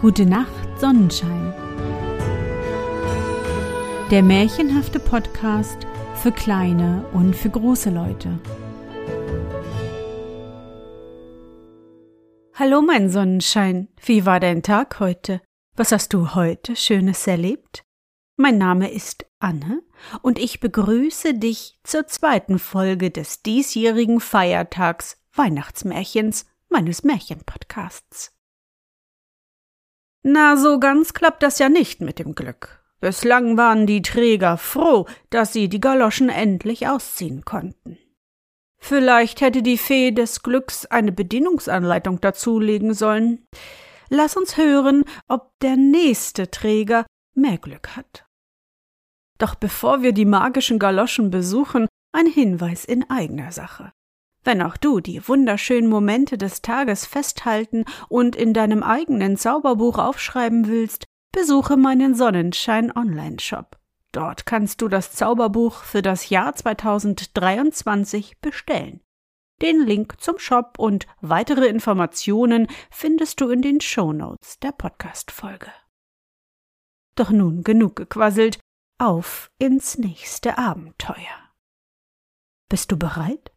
Gute Nacht, Sonnenschein. Der märchenhafte Podcast für kleine und für große Leute. Hallo, mein Sonnenschein. Wie war dein Tag heute? Was hast du heute Schönes erlebt? Mein Name ist Anne und ich begrüße dich zur zweiten Folge des diesjährigen Feiertags Weihnachtsmärchens meines Märchenpodcasts. Na, so ganz klappt das ja nicht mit dem Glück. Bislang waren die Träger froh, dass sie die Galoschen endlich ausziehen konnten. Vielleicht hätte die Fee des Glücks eine Bedienungsanleitung dazulegen sollen. Lass uns hören, ob der nächste Träger mehr Glück hat. Doch bevor wir die magischen Galoschen besuchen, ein Hinweis in eigener Sache. Wenn auch du die wunderschönen Momente des Tages festhalten und in deinem eigenen Zauberbuch aufschreiben willst, besuche meinen Sonnenschein Online-Shop. Dort kannst du das Zauberbuch für das Jahr 2023 bestellen. Den Link zum Shop und weitere Informationen findest du in den Shownotes der Podcast-Folge. Doch nun genug gequasselt, auf ins nächste Abenteuer. Bist du bereit?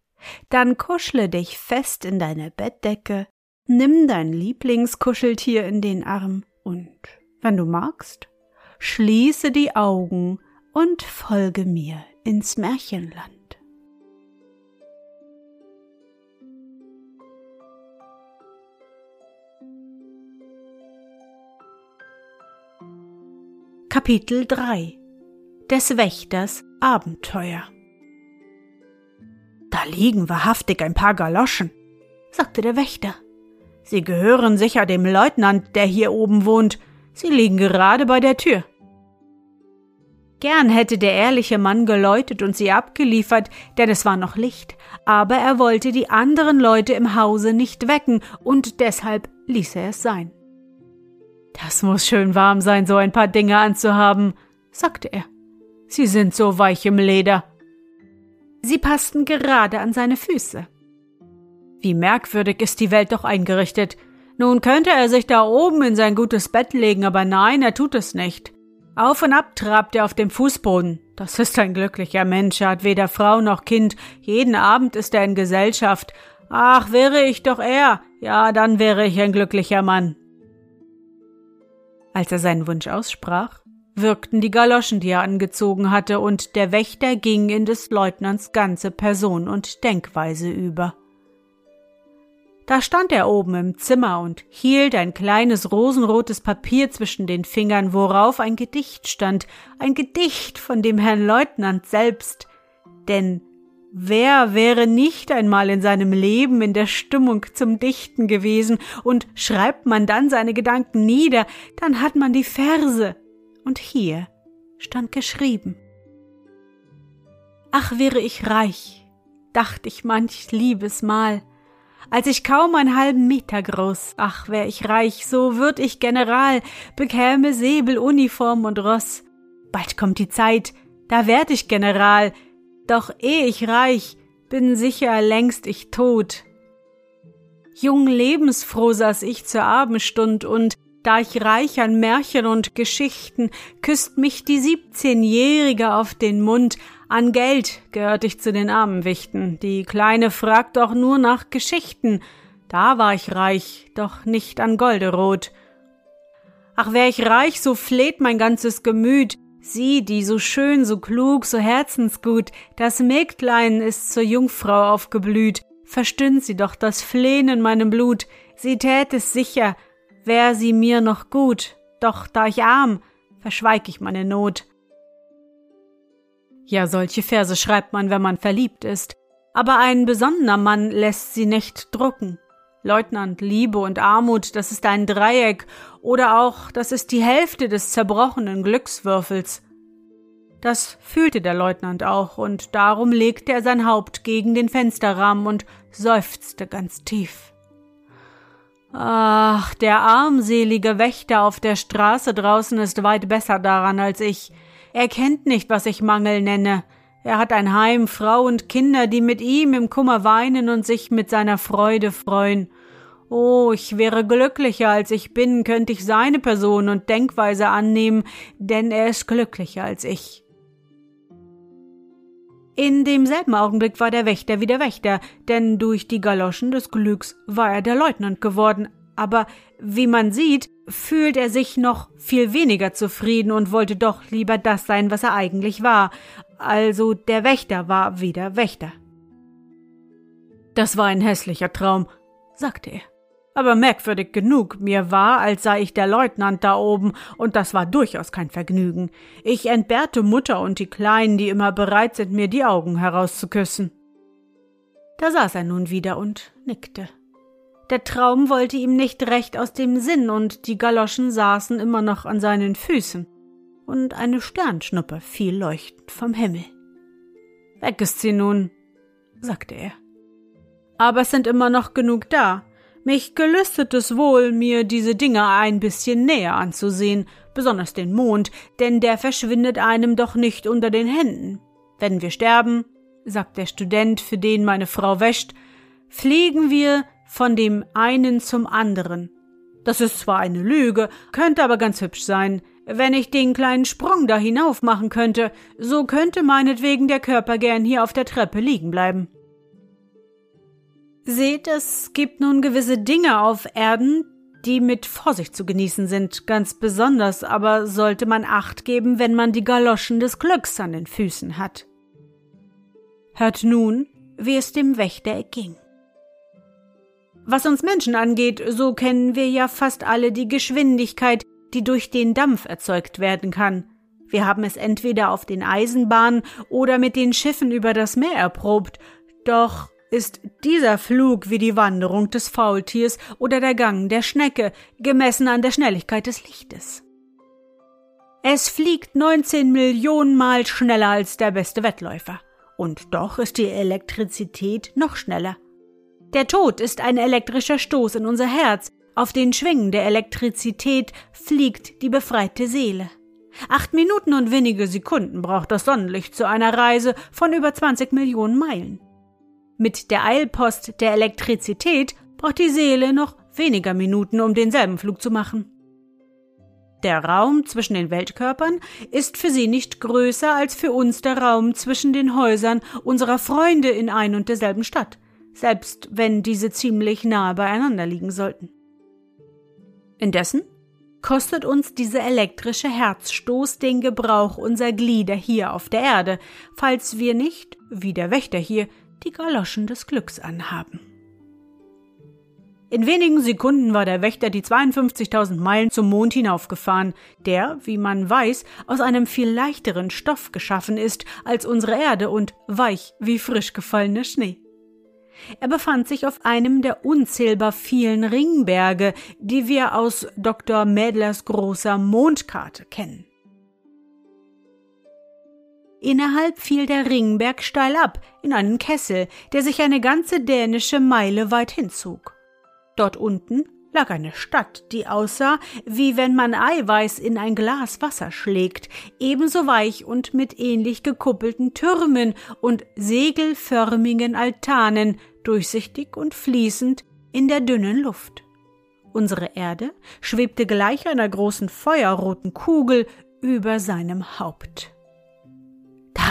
Dann kuschle dich fest in deine Bettdecke, nimm dein Lieblingskuscheltier in den Arm und, wenn du magst, schließe die Augen und folge mir ins Märchenland. Kapitel 3 Des Wächters Abenteuer Da liegen wahrhaftig ein paar Galoschen, sagte der Wächter. Sie gehören sicher dem Leutnant, der hier oben wohnt. Sie liegen gerade bei der Tür. Gern hätte der ehrliche Mann geläutet und sie abgeliefert, denn es war noch Licht, aber er wollte die anderen Leute im Hause nicht wecken, und deshalb ließ er es sein. Das muss schön warm sein, so ein paar Dinge anzuhaben, sagte er. Sie sind so weich im Leder. Sie passten gerade an seine Füße. Wie merkwürdig ist die Welt doch eingerichtet. Nun könnte er sich da oben in sein gutes Bett legen, aber nein, er tut es nicht. Auf und ab trabt er auf dem Fußboden. Das ist ein glücklicher Mensch, er hat weder Frau noch Kind. Jeden Abend ist er in Gesellschaft. Ach, wäre ich doch er. Ja, dann wäre ich ein glücklicher Mann. Als er seinen Wunsch aussprach, wirkten die Galoschen, die er angezogen hatte, und der Wächter ging in des Leutnants ganze Person und Denkweise über. Da stand er oben im Zimmer und hielt ein kleines rosenrotes Papier zwischen den Fingern, worauf ein Gedicht stand, ein Gedicht von dem Herrn Leutnant selbst. Denn wer wäre nicht einmal in seinem Leben in der Stimmung zum Dichten gewesen, und schreibt man dann seine Gedanken nieder, dann hat man die Verse. Und hier stand geschrieben. Ach, wäre ich reich, dacht ich manch liebes Mal, als ich kaum einen halben Meter groß, ach, wär ich reich, so würd ich General, bekäme Säbel, Uniform und Ross. Bald kommt die Zeit, da werd ich General, doch eh ich reich, bin sicher längst ich tot. Jung lebensfroh saß ich zur Abendstund und da ich reich an Märchen und Geschichten, küsst mich die siebzehnjährige auf den Mund, an Geld gehört ich zu den armen Wichten. Die Kleine fragt doch nur nach Geschichten. Da war ich reich, doch nicht an Golderot. Ach, wär ich reich, so fleht mein ganzes Gemüt. Sie, die so schön, so klug, so herzensgut, das Mägdlein ist zur Jungfrau aufgeblüht. Verstünd sie doch das Flehen in meinem Blut. Sie tät es sicher, wär sie mir noch gut. Doch da ich arm, verschweig ich meine Not. Ja, solche Verse schreibt man, wenn man verliebt ist. Aber ein besonnener Mann lässt sie nicht drucken. Leutnant, Liebe und Armut, das ist ein Dreieck, oder auch, das ist die Hälfte des zerbrochenen Glückswürfels. Das fühlte der Leutnant auch, und darum legte er sein Haupt gegen den Fensterrahmen und seufzte ganz tief. Ach, der armselige Wächter auf der Straße draußen ist weit besser daran als ich. Er kennt nicht, was ich Mangel nenne. Er hat ein Heim, Frau und Kinder, die mit ihm im Kummer weinen und sich mit seiner Freude freuen. Oh, ich wäre glücklicher als ich bin, könnte ich seine Person und Denkweise annehmen, denn er ist glücklicher als ich. In demselben Augenblick war der Wächter wieder Wächter, denn durch die Galoschen des Glücks war er der Leutnant geworden, aber wie man sieht, fühlt er sich noch viel weniger zufrieden und wollte doch lieber das sein, was er eigentlich war, also der Wächter war wieder Wächter. Das war ein hässlicher Traum, sagte er. Aber merkwürdig genug, mir war, als sei ich der Leutnant da oben, und das war durchaus kein Vergnügen. Ich entbehrte Mutter und die Kleinen, die immer bereit sind, mir die Augen herauszuküssen. Da saß er nun wieder und nickte. Der Traum wollte ihm nicht recht aus dem Sinn, und die Galoschen saßen immer noch an seinen Füßen, und eine Sternschnuppe fiel leuchtend vom Himmel. Weg ist sie nun, sagte er. Aber es sind immer noch genug da. Mich gelüstet es wohl, mir diese Dinge ein bisschen näher anzusehen, besonders den Mond, denn der verschwindet einem doch nicht unter den Händen. Wenn wir sterben, sagt der Student, für den meine Frau wäscht, fliegen wir von dem einen zum anderen. Das ist zwar eine Lüge, könnte aber ganz hübsch sein. Wenn ich den kleinen Sprung da hinauf machen könnte, so könnte meinetwegen der Körper gern hier auf der Treppe liegen bleiben. Seht, es gibt nun gewisse Dinge auf Erden, die mit Vorsicht zu genießen sind, ganz besonders aber sollte man Acht geben, wenn man die Galoschen des Glücks an den Füßen hat. Hört nun, wie es dem Wächter erging. Was uns Menschen angeht, so kennen wir ja fast alle die Geschwindigkeit, die durch den Dampf erzeugt werden kann. Wir haben es entweder auf den Eisenbahnen oder mit den Schiffen über das Meer erprobt, doch ist dieser Flug wie die Wanderung des Faultiers oder der Gang der Schnecke, gemessen an der Schnelligkeit des Lichtes. Es fliegt 19 Millionen Mal schneller als der beste Wettläufer. Und doch ist die Elektrizität noch schneller. Der Tod ist ein elektrischer Stoß in unser Herz. Auf den Schwingen der Elektrizität fliegt die befreite Seele. Acht Minuten und wenige Sekunden braucht das Sonnenlicht zu einer Reise von über 20 Millionen Meilen. Mit der Eilpost der Elektrizität braucht die Seele noch weniger Minuten, um denselben Flug zu machen. Der Raum zwischen den Weltkörpern ist für sie nicht größer als für uns der Raum zwischen den Häusern unserer Freunde in ein und derselben Stadt selbst wenn diese ziemlich nahe beieinander liegen sollten. Indessen kostet uns dieser elektrische Herzstoß den Gebrauch unserer Glieder hier auf der Erde, falls wir nicht, wie der Wächter hier, die Galoschen des Glücks anhaben. In wenigen Sekunden war der Wächter die 52.000 Meilen zum Mond hinaufgefahren, der, wie man weiß, aus einem viel leichteren Stoff geschaffen ist als unsere Erde und weich wie frisch gefallener Schnee. Er befand sich auf einem der unzählbar vielen Ringberge, die wir aus Dr. Mädlers großer Mondkarte kennen. Innerhalb fiel der Ringberg steil ab in einen Kessel, der sich eine ganze dänische Meile weit hinzog. Dort unten lag eine Stadt, die aussah, wie wenn man Eiweiß in ein Glas Wasser schlägt, ebenso weich und mit ähnlich gekuppelten Türmen und segelförmigen Altanen, durchsichtig und fließend in der dünnen Luft. Unsere Erde schwebte gleich einer großen feuerroten Kugel über seinem Haupt.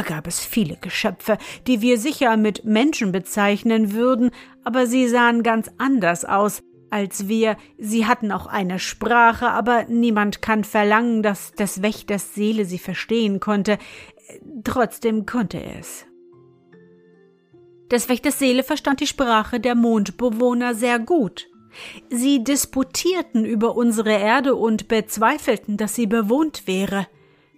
Da gab es viele Geschöpfe, die wir sicher mit Menschen bezeichnen würden, aber sie sahen ganz anders aus als wir, sie hatten auch eine Sprache, aber niemand kann verlangen, dass des Wächters Seele sie verstehen konnte, trotzdem konnte er es. Des Wächters Seele verstand die Sprache der Mondbewohner sehr gut. Sie disputierten über unsere Erde und bezweifelten, dass sie bewohnt wäre.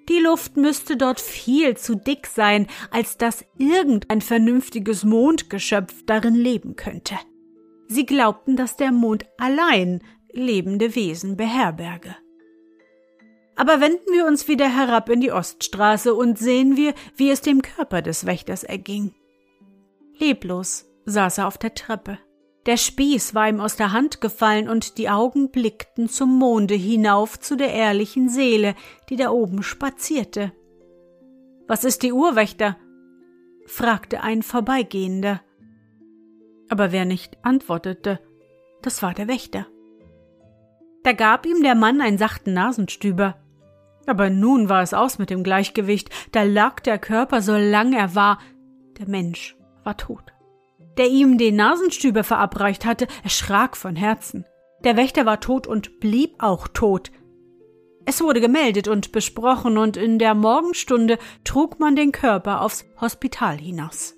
Die Luft müsste dort viel zu dick sein, als dass irgendein vernünftiges Mondgeschöpf darin leben könnte. Sie glaubten, dass der Mond allein lebende Wesen beherberge. Aber wenden wir uns wieder herab in die Oststraße und sehen wir, wie es dem Körper des Wächters erging. Leblos saß er auf der Treppe. Der Spieß war ihm aus der Hand gefallen und die Augen blickten zum Monde hinauf zu der ehrlichen Seele, die da oben spazierte. Was ist die Uhr, Wächter? fragte ein Vorbeigehender. Aber wer nicht antwortete, das war der Wächter. Da gab ihm der Mann einen sachten Nasenstüber. Aber nun war es aus mit dem Gleichgewicht, da lag der Körper, so lang er war, der Mensch war tot. Der ihm den Nasenstüber verabreicht hatte, erschrak von Herzen. Der Wächter war tot und blieb auch tot. Es wurde gemeldet und besprochen, und in der Morgenstunde trug man den Körper aufs Hospital hinaus.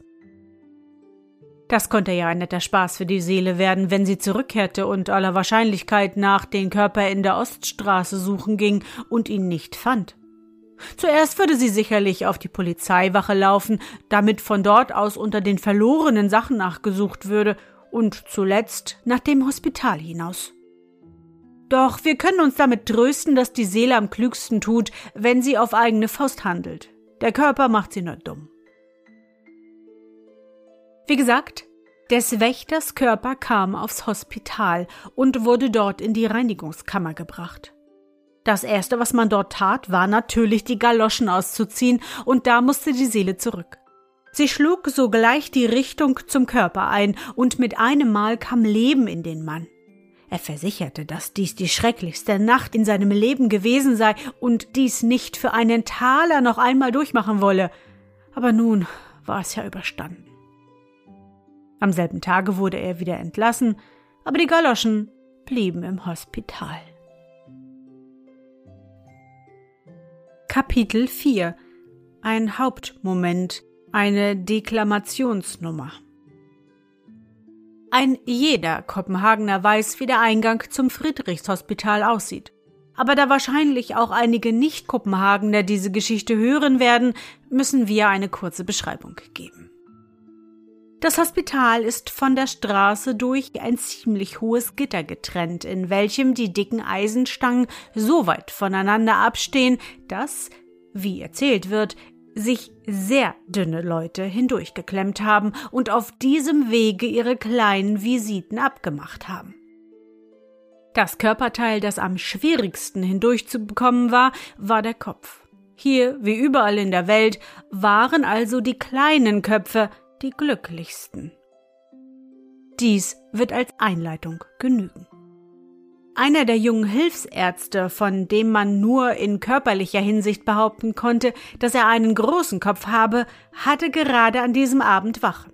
Das konnte ja ein netter Spaß für die Seele werden, wenn sie zurückkehrte und aller Wahrscheinlichkeit nach den Körper in der Oststraße suchen ging und ihn nicht fand. Zuerst würde sie sicherlich auf die Polizeiwache laufen, damit von dort aus unter den verlorenen Sachen nachgesucht würde, und zuletzt nach dem Hospital hinaus. Doch wir können uns damit trösten, dass die Seele am klügsten tut, wenn sie auf eigene Faust handelt. Der Körper macht sie nur dumm. Wie gesagt, des Wächters Körper kam aufs Hospital und wurde dort in die Reinigungskammer gebracht. Das erste, was man dort tat, war natürlich die Galoschen auszuziehen, und da musste die Seele zurück. Sie schlug sogleich die Richtung zum Körper ein, und mit einem Mal kam Leben in den Mann. Er versicherte, dass dies die schrecklichste Nacht in seinem Leben gewesen sei und dies nicht für einen Taler noch einmal durchmachen wolle. Aber nun war es ja überstanden. Am selben Tage wurde er wieder entlassen, aber die Galoschen blieben im Hospital. Kapitel 4 Ein Hauptmoment, eine Deklamationsnummer. Ein jeder Kopenhagener weiß, wie der Eingang zum Friedrichshospital aussieht. Aber da wahrscheinlich auch einige Nicht-Kopenhagener diese Geschichte hören werden, müssen wir eine kurze Beschreibung geben. Das Hospital ist von der Straße durch ein ziemlich hohes Gitter getrennt, in welchem die dicken Eisenstangen so weit voneinander abstehen, dass, wie erzählt wird, sich sehr dünne Leute hindurchgeklemmt haben und auf diesem Wege ihre kleinen Visiten abgemacht haben. Das Körperteil, das am schwierigsten hindurchzubekommen war, war der Kopf. Hier, wie überall in der Welt, waren also die kleinen Köpfe, die glücklichsten. Dies wird als Einleitung genügen. Einer der jungen Hilfsärzte, von dem man nur in körperlicher Hinsicht behaupten konnte, dass er einen großen Kopf habe, hatte gerade an diesem Abend Wache.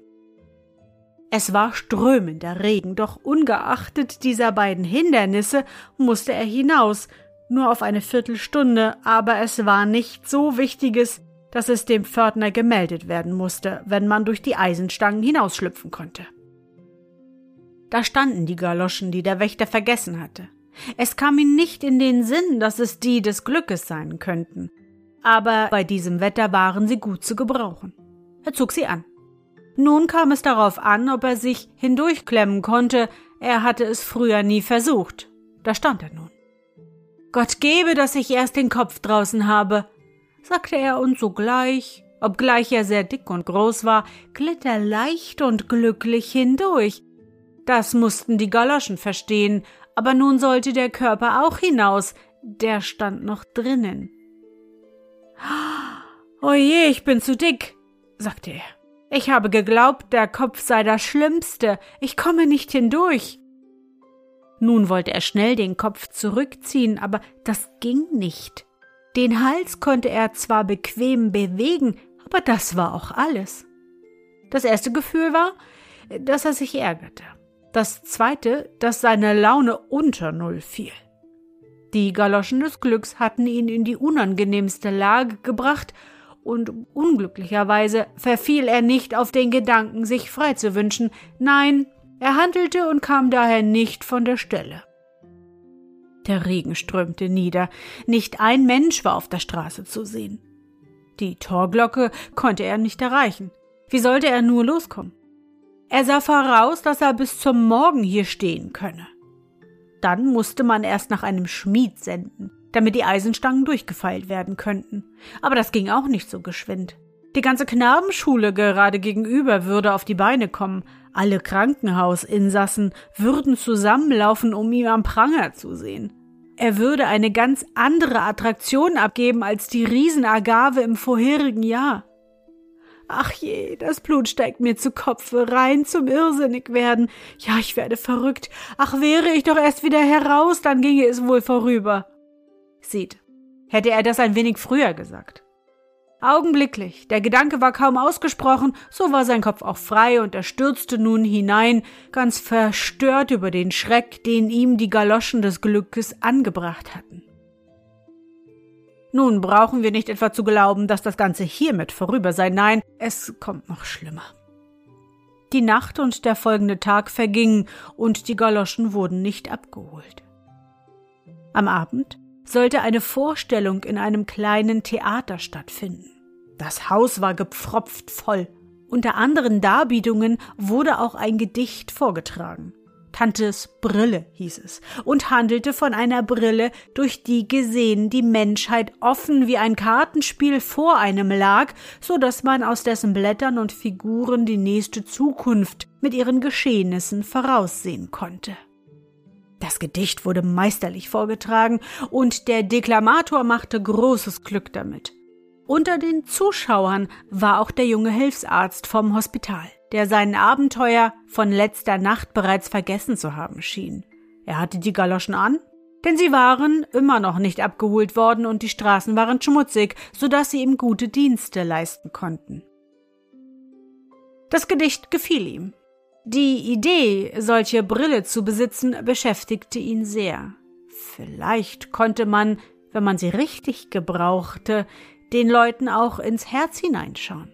Es war strömender Regen, doch ungeachtet dieser beiden Hindernisse musste er hinaus, nur auf eine Viertelstunde, aber es war nicht so Wichtiges, dass es dem Pförtner gemeldet werden musste, wenn man durch die Eisenstangen hinausschlüpfen konnte. Da standen die Galoschen, die der Wächter vergessen hatte. Es kam ihm nicht in den Sinn, dass es die des Glückes sein könnten. Aber bei diesem Wetter waren sie gut zu gebrauchen. Er zog sie an. Nun kam es darauf an, ob er sich hindurchklemmen konnte. Er hatte es früher nie versucht. Da stand er nun. Gott gebe, dass ich erst den Kopf draußen habe, sagte er und sogleich, obgleich er sehr dick und groß war, glitt er leicht und glücklich hindurch. Das mussten die Galoschen verstehen, aber nun sollte der Körper auch hinaus, der stand noch drinnen. Oje, ich bin zu dick, sagte er. Ich habe geglaubt, der Kopf sei das Schlimmste, ich komme nicht hindurch. Nun wollte er schnell den Kopf zurückziehen, aber das ging nicht. Den Hals konnte er zwar bequem bewegen, aber das war auch alles. Das erste Gefühl war, dass er sich ärgerte. Das zweite, dass seine Laune unter Null fiel. Die Galoschen des Glücks hatten ihn in die unangenehmste Lage gebracht, und unglücklicherweise verfiel er nicht auf den Gedanken, sich frei zu wünschen, nein, er handelte und kam daher nicht von der Stelle. Der Regen strömte nieder, nicht ein Mensch war auf der Straße zu sehen. Die Torglocke konnte er nicht erreichen. Wie sollte er nur loskommen? Er sah voraus, dass er bis zum Morgen hier stehen könne. Dann musste man erst nach einem Schmied senden, damit die Eisenstangen durchgefeilt werden könnten. Aber das ging auch nicht so geschwind. Die ganze Knabenschule gerade gegenüber würde auf die Beine kommen. Alle Krankenhausinsassen würden zusammenlaufen, um ihm am Pranger zu sehen. Er würde eine ganz andere Attraktion abgeben als die Riesenagave im vorherigen Jahr. Ach je, das Blut steigt mir zu Kopfe, rein zum Irrsinnig werden. Ja, ich werde verrückt. Ach, wäre ich doch erst wieder heraus, dann ginge es wohl vorüber. Sieht, hätte er das ein wenig früher gesagt. Augenblicklich, der Gedanke war kaum ausgesprochen, so war sein Kopf auch frei und er stürzte nun hinein, ganz verstört über den Schreck, den ihm die Galoschen des Glückes angebracht hatten. Nun brauchen wir nicht etwa zu glauben, dass das Ganze hiermit vorüber sei. Nein, es kommt noch schlimmer. Die Nacht und der folgende Tag vergingen und die Galoschen wurden nicht abgeholt. Am Abend sollte eine Vorstellung in einem kleinen Theater stattfinden. Das Haus war gepfropft voll. Unter anderen Darbietungen wurde auch ein Gedicht vorgetragen. Tantes Brille hieß es und handelte von einer Brille, durch die gesehen die Menschheit offen wie ein Kartenspiel vor einem lag, so dass man aus dessen Blättern und Figuren die nächste Zukunft mit ihren Geschehnissen voraussehen konnte. Das Gedicht wurde meisterlich vorgetragen und der Deklamator machte großes Glück damit. Unter den Zuschauern war auch der junge Hilfsarzt vom Hospital der sein Abenteuer von letzter Nacht bereits vergessen zu haben schien. Er hatte die Galoschen an, denn sie waren immer noch nicht abgeholt worden und die Straßen waren schmutzig, so dass sie ihm gute Dienste leisten konnten. Das Gedicht gefiel ihm. Die Idee, solche Brille zu besitzen, beschäftigte ihn sehr. Vielleicht konnte man, wenn man sie richtig gebrauchte, den Leuten auch ins Herz hineinschauen.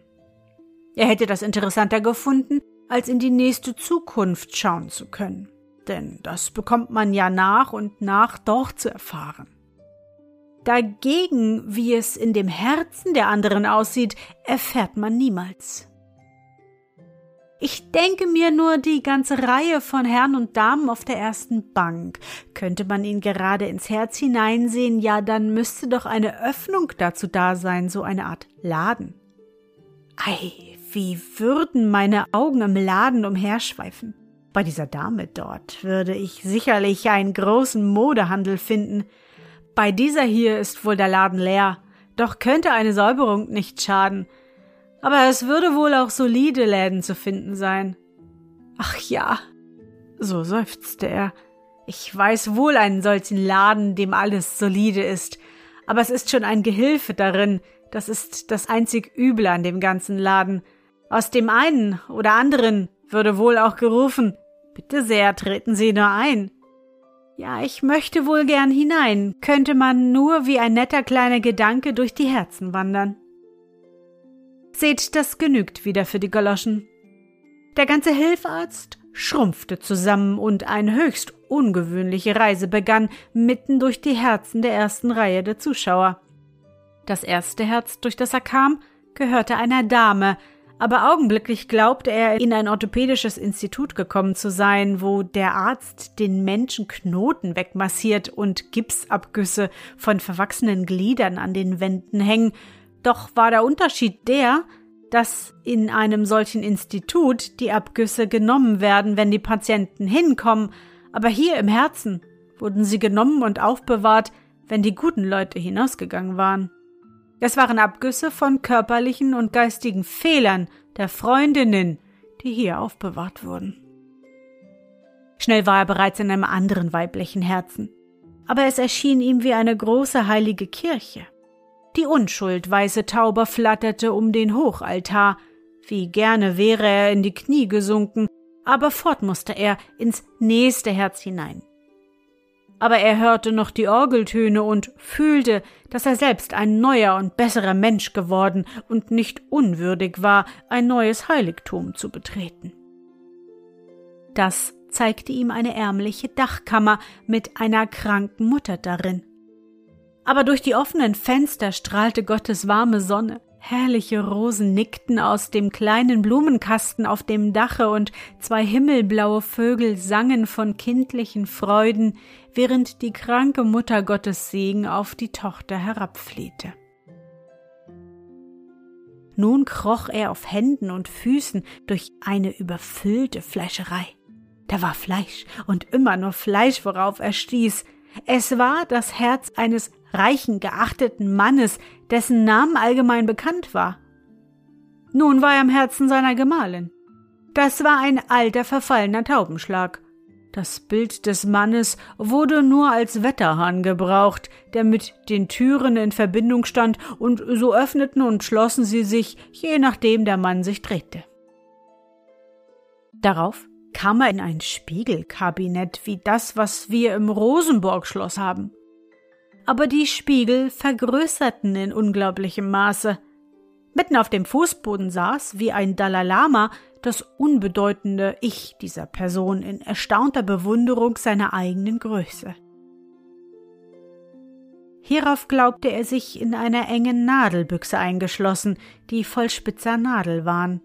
Er hätte das interessanter gefunden, als in die nächste Zukunft schauen zu können. Denn das bekommt man ja nach und nach doch zu erfahren. Dagegen, wie es in dem Herzen der anderen aussieht, erfährt man niemals. Ich denke mir nur die ganze Reihe von Herren und Damen auf der ersten Bank. Könnte man ihnen gerade ins Herz hineinsehen, ja, dann müsste doch eine Öffnung dazu da sein, so eine Art Laden. Ei, wie würden meine Augen im Laden umherschweifen. Bei dieser Dame dort würde ich sicherlich einen großen Modehandel finden. Bei dieser hier ist wohl der Laden leer, doch könnte eine Säuberung nicht schaden. Aber es würde wohl auch solide Läden zu finden sein. Ach ja, so seufzte er. Ich weiß wohl einen solchen Laden, dem alles solide ist, aber es ist schon ein Gehilfe darin, das ist das einzig Üble an dem ganzen Laden. Aus dem einen oder anderen würde wohl auch gerufen, bitte sehr, treten Sie nur ein. Ja, ich möchte wohl gern hinein, könnte man nur wie ein netter kleiner Gedanke durch die Herzen wandern. Seht, das genügt wieder für die Galoschen. Der ganze Hilfarzt schrumpfte zusammen und eine höchst ungewöhnliche Reise begann mitten durch die Herzen der ersten Reihe der Zuschauer. Das erste Herz, durch das er kam, gehörte einer Dame, aber augenblicklich glaubte er, in ein orthopädisches Institut gekommen zu sein, wo der Arzt den Menschen Knoten wegmassiert und Gipsabgüsse von verwachsenen Gliedern an den Wänden hängen. Doch war der Unterschied der, dass in einem solchen Institut die Abgüsse genommen werden, wenn die Patienten hinkommen, aber hier im Herzen wurden sie genommen und aufbewahrt, wenn die guten Leute hinausgegangen waren. Es waren Abgüsse von körperlichen und geistigen Fehlern der Freundinnen, die hier aufbewahrt wurden. Schnell war er bereits in einem anderen weiblichen Herzen, aber es erschien ihm wie eine große heilige Kirche. Die Unschuld weiße Tauber flatterte um den Hochaltar, wie gerne wäre er in die Knie gesunken, aber fort musste er ins nächste Herz hinein aber er hörte noch die Orgeltöne und fühlte, dass er selbst ein neuer und besserer Mensch geworden und nicht unwürdig war, ein neues Heiligtum zu betreten. Das zeigte ihm eine ärmliche Dachkammer mit einer kranken Mutter darin. Aber durch die offenen Fenster strahlte Gottes warme Sonne, Herrliche Rosen nickten aus dem kleinen Blumenkasten auf dem Dache und zwei himmelblaue Vögel sangen von kindlichen Freuden, während die kranke Mutter Gottes Segen auf die Tochter herabflehte. Nun kroch er auf Händen und Füßen durch eine überfüllte Fleischerei. Da war Fleisch und immer nur Fleisch, worauf er stieß. Es war das Herz eines reichen, geachteten Mannes, dessen Namen allgemein bekannt war. Nun war er im Herzen seiner Gemahlin. Das war ein alter, verfallener Taubenschlag. Das Bild des Mannes wurde nur als Wetterhahn gebraucht, der mit den Türen in Verbindung stand, und so öffneten und schlossen sie sich, je nachdem der Mann sich drehte. Darauf kam er in ein Spiegelkabinett wie das, was wir im Rosenborg-Schloss haben. Aber die Spiegel vergrößerten in unglaublichem Maße. Mitten auf dem Fußboden saß, wie ein Dalai Lama, das unbedeutende Ich dieser Person in erstaunter Bewunderung seiner eigenen Größe. Hierauf glaubte er sich in einer engen Nadelbüchse eingeschlossen, die voll spitzer Nadel waren.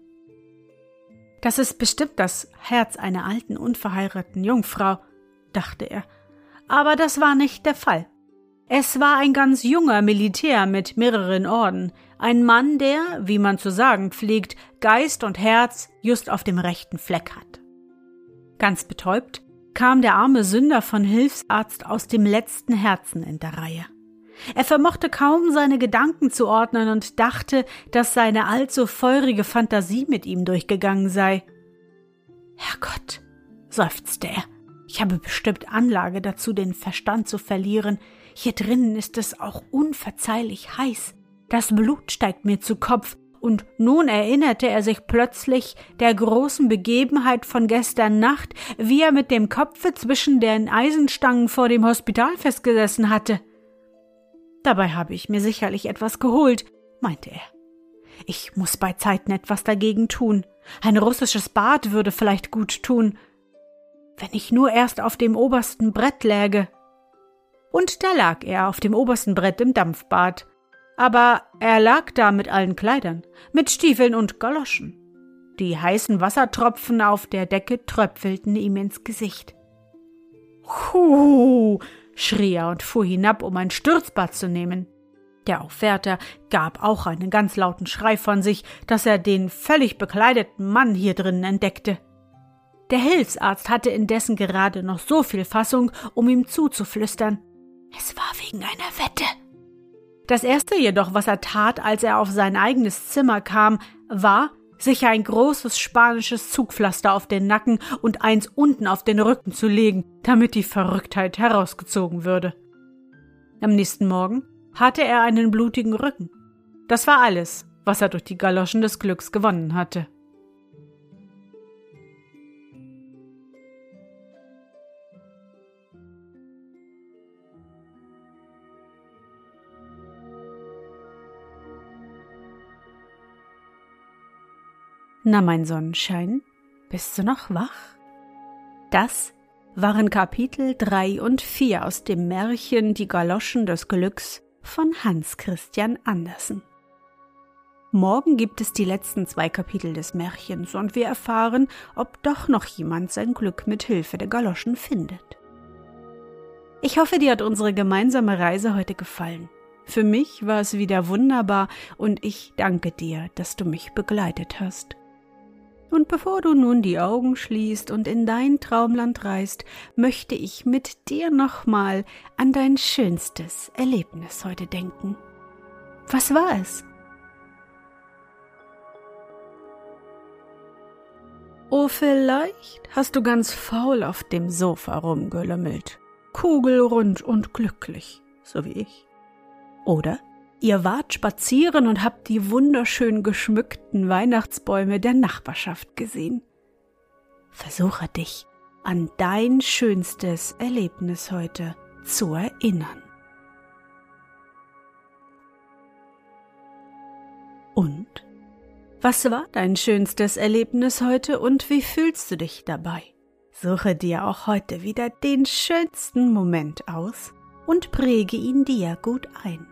Das ist bestimmt das Herz einer alten, unverheirateten Jungfrau, dachte er. Aber das war nicht der Fall. Es war ein ganz junger Militär mit mehreren Orden, ein Mann, der, wie man zu sagen pflegt, Geist und Herz just auf dem rechten Fleck hat. Ganz betäubt kam der arme Sünder von Hilfsarzt aus dem letzten Herzen in der Reihe. Er vermochte kaum seine Gedanken zu ordnen und dachte, dass seine allzu feurige Fantasie mit ihm durchgegangen sei. Herrgott, seufzte er, ich habe bestimmt Anlage dazu, den Verstand zu verlieren. Hier drinnen ist es auch unverzeihlich heiß. Das Blut steigt mir zu Kopf, und nun erinnerte er sich plötzlich der großen Begebenheit von gestern Nacht, wie er mit dem Kopfe zwischen den Eisenstangen vor dem Hospital festgesessen hatte. Dabei habe ich mir sicherlich etwas geholt, meinte er. Ich muss bei Zeiten etwas dagegen tun. Ein russisches Bad würde vielleicht gut tun. Wenn ich nur erst auf dem obersten Brett läge. Und da lag er auf dem obersten Brett im Dampfbad. Aber er lag da mit allen Kleidern, mit Stiefeln und Galoschen. Die heißen Wassertropfen auf der Decke tröpfelten ihm ins Gesicht. Huh, schrie er und fuhr hinab, um ein Sturzbad zu nehmen. Der Aufwärter gab auch einen ganz lauten Schrei von sich, dass er den völlig bekleideten Mann hier drinnen entdeckte. Der Hilfsarzt hatte indessen gerade noch so viel Fassung, um ihm zuzuflüstern. Es war wegen einer Wette. Das erste jedoch, was er tat, als er auf sein eigenes Zimmer kam, war, sich ein großes spanisches Zugpflaster auf den Nacken und eins unten auf den Rücken zu legen, damit die Verrücktheit herausgezogen würde. Am nächsten Morgen hatte er einen blutigen Rücken. Das war alles, was er durch die Galoschen des Glücks gewonnen hatte. Na, mein Sonnenschein, bist du noch wach? Das waren Kapitel drei und vier aus dem Märchen Die Galoschen des Glücks von Hans Christian Andersen. Morgen gibt es die letzten zwei Kapitel des Märchens und wir erfahren, ob doch noch jemand sein Glück mit Hilfe der Galoschen findet. Ich hoffe, dir hat unsere gemeinsame Reise heute gefallen. Für mich war es wieder wunderbar und ich danke dir, dass du mich begleitet hast. Und bevor du nun die Augen schließt und in dein Traumland reist, möchte ich mit dir nochmal an dein schönstes Erlebnis heute denken. Was war es? Oh, vielleicht hast du ganz faul auf dem Sofa rumgelümmelt, kugelrund und glücklich, so wie ich. Oder Ihr wart spazieren und habt die wunderschön geschmückten Weihnachtsbäume der Nachbarschaft gesehen. Versuche dich an dein schönstes Erlebnis heute zu erinnern. Und? Was war dein schönstes Erlebnis heute und wie fühlst du dich dabei? Suche dir auch heute wieder den schönsten Moment aus und präge ihn dir gut ein.